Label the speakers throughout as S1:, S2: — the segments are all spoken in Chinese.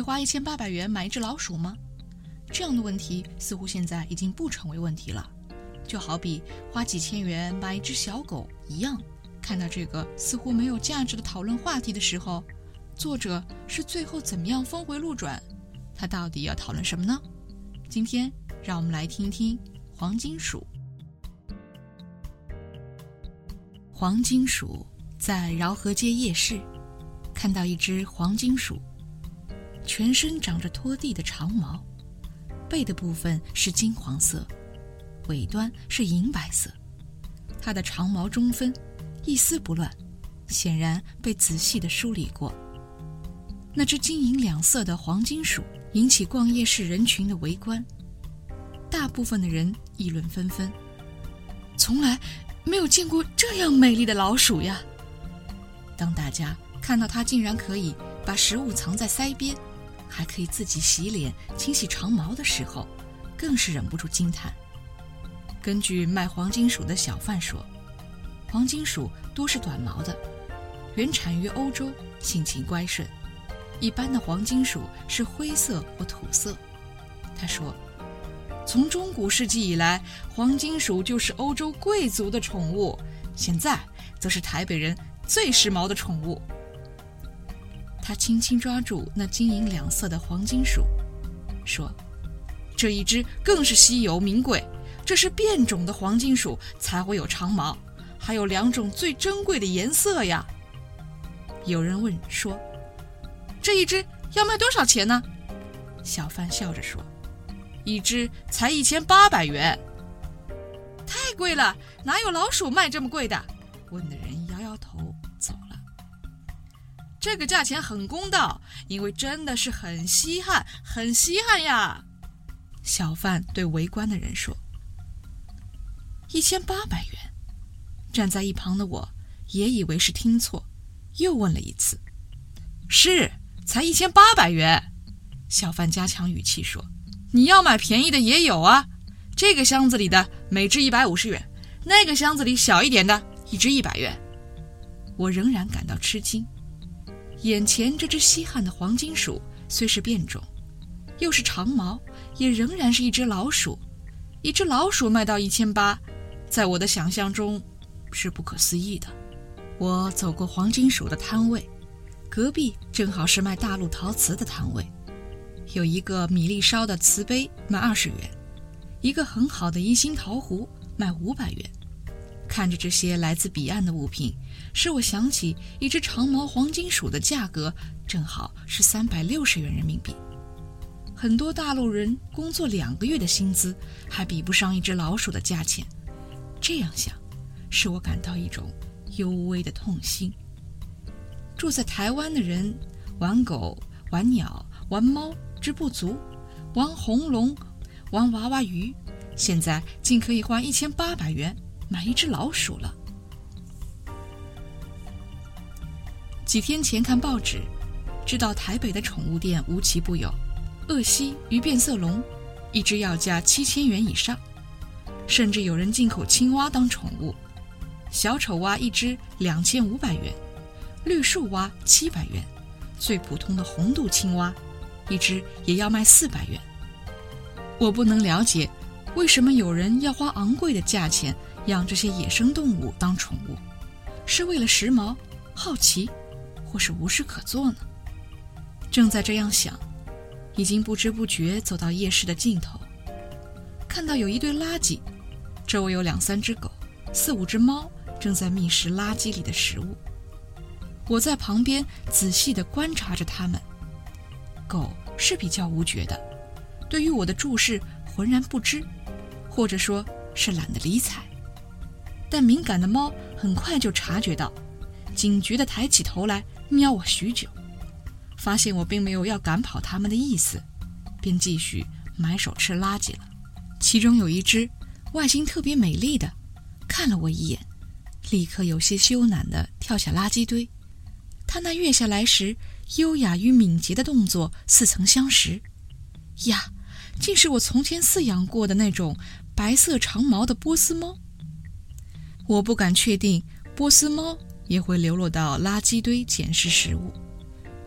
S1: 会花一千八百元买一只老鼠吗？这样的问题似乎现在已经不成为问题了，就好比花几千元买一只小狗一样。看到这个似乎没有价值的讨论话题的时候，作者是最后怎么样峰回路转？他到底要讨论什么呢？今天让我们来听听黄金鼠。黄金鼠在饶河街夜市看到一只黄金鼠。全身长着拖地的长毛，背的部分是金黄色，尾端是银白色。它的长毛中分，一丝不乱，显然被仔细的梳理过。那只金银两色的黄金鼠引起逛夜市人群的围观，大部分的人议论纷纷，从来没有见过这样美丽的老鼠呀！当大家看到它竟然可以把食物藏在腮边，还可以自己洗脸、清洗长毛的时候，更是忍不住惊叹。根据卖黄金鼠的小贩说，黄金鼠多是短毛的，原产于欧洲，性情乖顺。一般的黄金鼠是灰色或土色。他说，从中古世纪以来，黄金鼠就是欧洲贵族的宠物，现在则是台北人最时髦的宠物。他轻轻抓住那金银两色的黄金鼠，说：“这一只更是稀有名贵，这是变种的黄金鼠才会有长毛，还有两种最珍贵的颜色呀。”有人问说：“这一只要卖多少钱呢？”小贩笑着说：“一只才一千八百元，太贵了，哪有老鼠卖这么贵的？”问的这个价钱很公道，因为真的是很稀罕，很稀罕呀！小贩对围观的人说：“一千八百元。”站在一旁的我也以为是听错，又问了一次：“是，才一千八百元。”小贩加强语气说：“你要买便宜的也有啊，这个箱子里的每只一百五十元，那个箱子里小一点的一只一百元。”我仍然感到吃惊。眼前这只稀罕的黄金鼠虽是变种，又是长毛，也仍然是一只老鼠。一只老鼠卖到一千八，在我的想象中是不可思议的。我走过黄金鼠的摊位，隔壁正好是卖大陆陶瓷的摊位，有一个米粒烧的瓷杯卖二十元，一个很好的宜兴陶壶卖五百元。看着这些来自彼岸的物品，使我想起一只长毛黄金鼠的价格正好是三百六十元人民币。很多大陆人工作两个月的薪资还比不上一只老鼠的价钱。这样想，使我感到一种幽微的痛心。住在台湾的人玩狗、玩鸟、玩猫之不足，玩红龙、玩娃娃鱼，现在竟可以花一千八百元。买一只老鼠了。几天前看报纸，知道台北的宠物店无奇不有，鄂西与变色龙，一只要价七千元以上。甚至有人进口青蛙当宠物。小丑蛙一只两千五百元，绿树蛙七百元，最普通的红肚青蛙，一只也要卖四百元。我不能了解，为什么有人要花昂贵的价钱养这些野生动物当宠物，是为了时髦、好奇，或是无事可做呢？正在这样想，已经不知不觉走到夜市的尽头，看到有一堆垃圾，周围有两三只狗，四五只猫。正在觅食垃圾里的食物，我在旁边仔细地观察着它们。狗是比较无觉的，对于我的注视浑然不知，或者说是懒得理睬。但敏感的猫很快就察觉到，警觉地抬起头来瞄我许久，发现我并没有要赶跑它们的意思，便继续埋手吃垃圾了。其中有一只外形特别美丽的，看了我一眼。立刻有些羞赧地跳下垃圾堆，它那跃下来时优雅与敏捷的动作似曾相识。呀，竟是我从前饲养过的那种白色长毛的波斯猫。我不敢确定波斯猫也会流落到垃圾堆捡拾食物，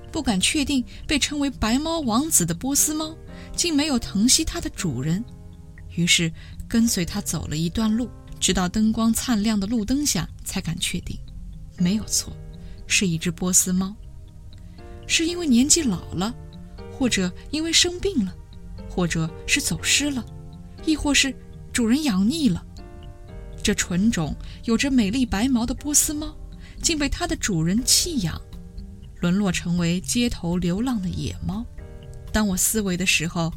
S1: 不敢确定被称为“白猫王子”的波斯猫竟没有疼惜它的主人，于是跟随它走了一段路。直到灯光灿亮的路灯下，才敢确定，没有错，是一只波斯猫。是因为年纪老了，或者因为生病了，或者是走失了，亦或是主人养腻了。这纯种有着美丽白毛的波斯猫，竟被它的主人弃养，沦落成为街头流浪的野猫。当我思维的时候，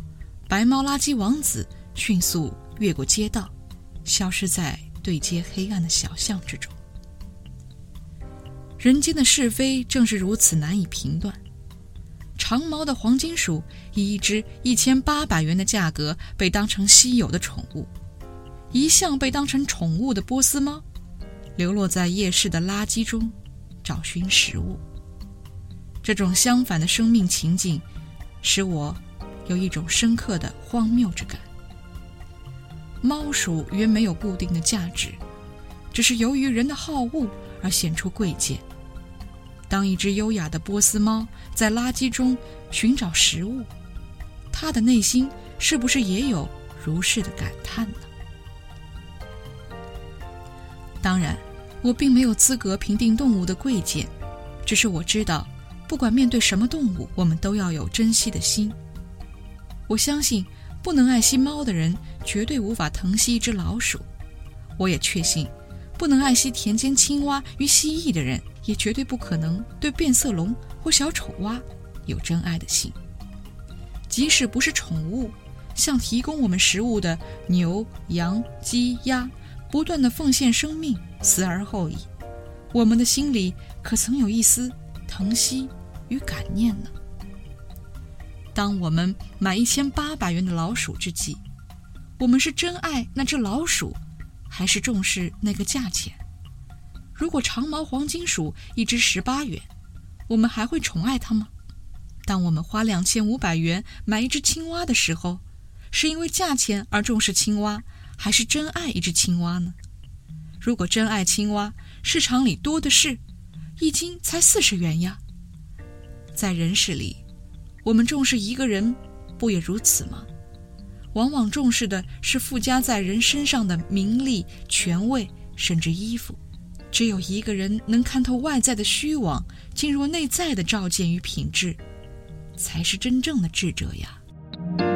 S1: 白猫垃圾王子迅速越过街道。消失在对街黑暗的小巷之中。人间的是非正是如此难以评断。长毛的黄金鼠以一只一千八百元的价格被当成稀有的宠物，一向被当成宠物的波斯猫，流落在夜市的垃圾中，找寻食物。这种相反的生命情景，使我有一种深刻的荒谬之感。猫鼠原没有固定的价值，只是由于人的好恶而显出贵贱。当一只优雅的波斯猫在垃圾中寻找食物，它的内心是不是也有如是的感叹呢？当然，我并没有资格评定动物的贵贱，只是我知道，不管面对什么动物，我们都要有珍惜的心。我相信。不能爱惜猫的人，绝对无法疼惜一只老鼠。我也确信，不能爱惜田间青蛙与蜥蜴的人，也绝对不可能对变色龙或小丑蛙有真爱的心。即使不是宠物，像提供我们食物的牛、羊、鸡、鸭，不断的奉献生命，死而后已，我们的心里可曾有一丝疼惜与感念呢？当我们买一千八百元的老鼠之际，我们是真爱那只老鼠，还是重视那个价钱？如果长毛黄金鼠一只十八元，我们还会宠爱它吗？当我们花两千五百元买一只青蛙的时候，是因为价钱而重视青蛙，还是真爱一只青蛙呢？如果真爱青蛙，市场里多的是，一斤才四十元呀。在人世里。我们重视一个人，不也如此吗？往往重视的是附加在人身上的名利、权位，甚至衣服。只有一个人能看透外在的虚妄，进入内在的照见与品质，才是真正的智者呀。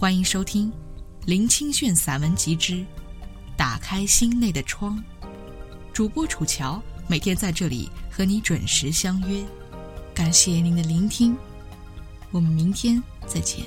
S1: 欢迎收听《林清炫散文集之打开心内的窗》，主播楚乔每天在这里和你准时相约。感谢您的聆听，我们明天再见。